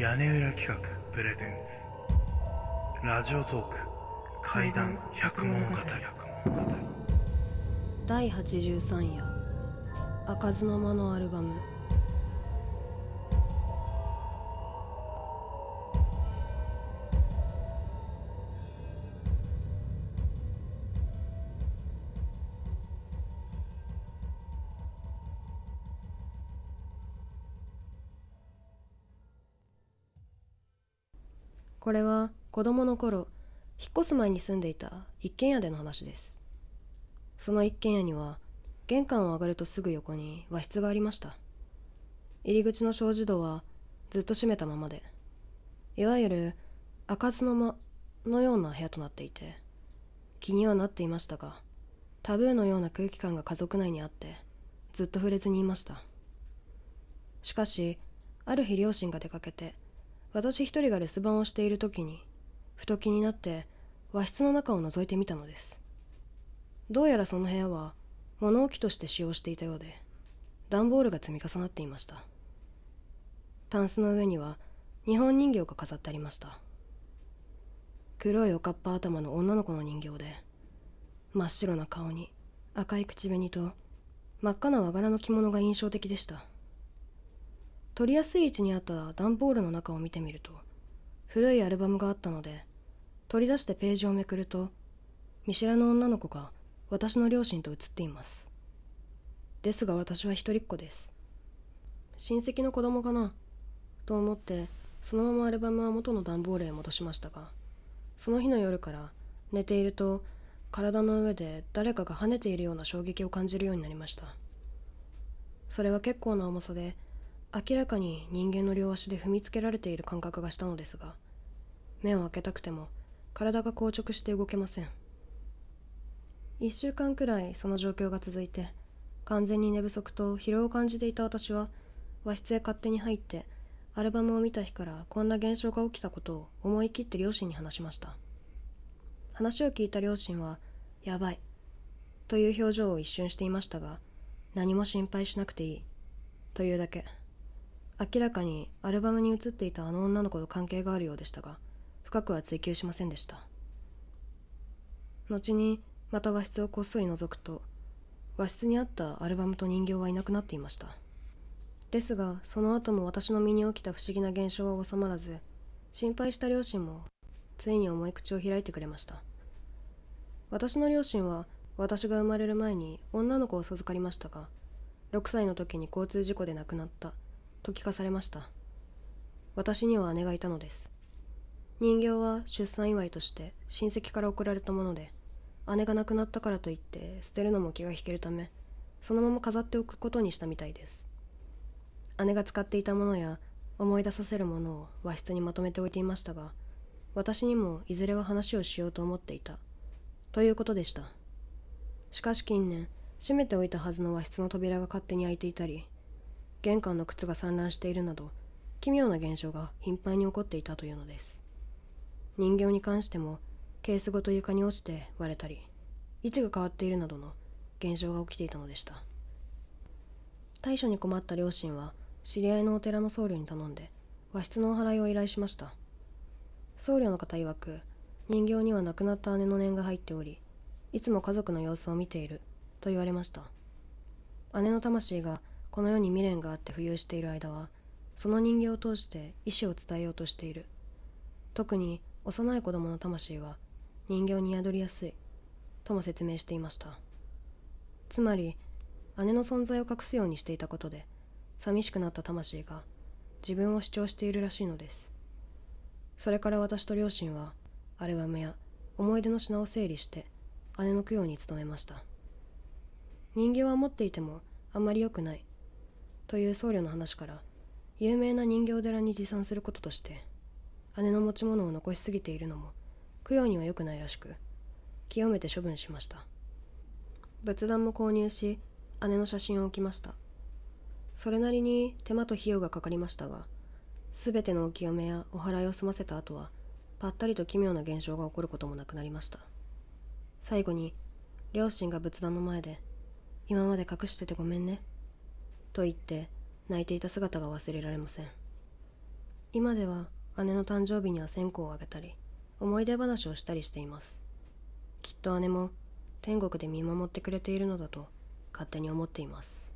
屋根裏企画プレゼンツ。ラジオトーク怪談百物語。第83夜開かずの間のアルバム。これは子供の頃引っ越す前に住んでいた一軒家での話です。その一軒家には玄関を上がるとすぐ横に和室がありました。入り口の障子戸はずっと閉めたままでいわゆる開かずの間のような部屋となっていて気にはなっていましたがタブーのような空気感が家族内にあってずっと触れずにいました。しかしある日両親が出かけて私一人が留守番をしている時にふと気になって和室の中を覗いてみたのです。どうやらその部屋は物置として使用していたようで段ボールが積み重なっていました。タンスの上には日本人形が飾ってありました。黒いおかっぱ頭の女の子の人形で真っ白な顔に赤い口紅と真っ赤な和柄の着物が印象的でした。取りやすい位置にあった段ボールの中を見てみると古いアルバムがあったので取り出してページをめくると見知らぬ女の子が私の両親と写っています。ですが私は一人っ子です。親戚の子供かなと思ってそのままアルバムは元の段ボールへ戻しましたがその日の夜から寝ていると体の上で誰かが跳ねているような衝撃を感じるようになりました。それは結構な重さで明らかに人間の両足で踏みつけられている感覚がしたのですが目を開けたくても体が硬直して動けません。1週間くらいその状況が続いて完全に寝不足と疲労を感じていた私は和室へ勝手に入ってアルバムを見た日からこんな現象が起きたことを思い切って両親に話しました。話を聞いた両親は「やばい」という表情を一瞬していましたが何も心配しなくていいというだけ。明らかにアルバムに写っていたあの女の子と関係があるようでしたが深くは追求しませんでした。後にまた和室をこっそり覗くと和室にあったアルバムと人形はいなくなっていました。ですがその後も私の身に起きた不思議な現象は収まらず心配した両親もついに重い口を開いてくれました。私の両親は私が生まれる前に女の子を授かりましたが6歳の時に交通事故で亡くなった。と聞かされました。私には姉がいたのです。人形は出産祝いとして親戚から贈られたもので姉が亡くなったからといって捨てるのも気が引けるためそのまま飾っておくことにしたみたいです。姉が使っていたものや思い出させるものを和室にまとめておいていましたが私にもいずれは話をしようと思っていた。ということでした。しかし近年閉めておいたはずの和室の扉が勝手に開いていたり玄関の靴が散乱しているなど奇妙な現象が頻繁に起こっていたというのです。人形に関してもケースごと床に落ちて割れたり位置が変わっているなどの現象が起きていたのでした。対処に困った両親は知り合いのお寺の僧侶に頼んで和室のお祓いを依頼しました。僧侶の方曰く人形には亡くなった姉の念が入っておりいつも家族の様子を見ていると言われました。姉の魂がこの世に未練があって浮遊している間はその人形を通して意志を伝えようとしている。特に幼い子供の魂は人形に宿りやすい。とも説明していました。つまり姉の存在を隠すようにしていたことで寂しくなった魂が自分を主張しているらしいのです。それから私と両親はアルバムや思い出の品を整理して姉の供養に努めました。人形は持っていてもあまり良くない。という僧侶の話から有名な人形寺に持参することとして姉の持ち物を残しすぎているのも供養には良くないらしく清めて処分しました。仏壇も購入し姉の写真を置きました。それなりに手間と費用がかかりましたが全てのお清めやお祓いを済ませた後はぱったりと奇妙な現象が起こることもなくなりました。最後に両親が仏壇の前で「今まで隠しててごめんね」と言って泣いていた姿が忘れられません。今では姉の誕生日には線香をあげたり思い出話をしたりしています。きっと姉も天国で見守ってくれているのだと勝手に思っています。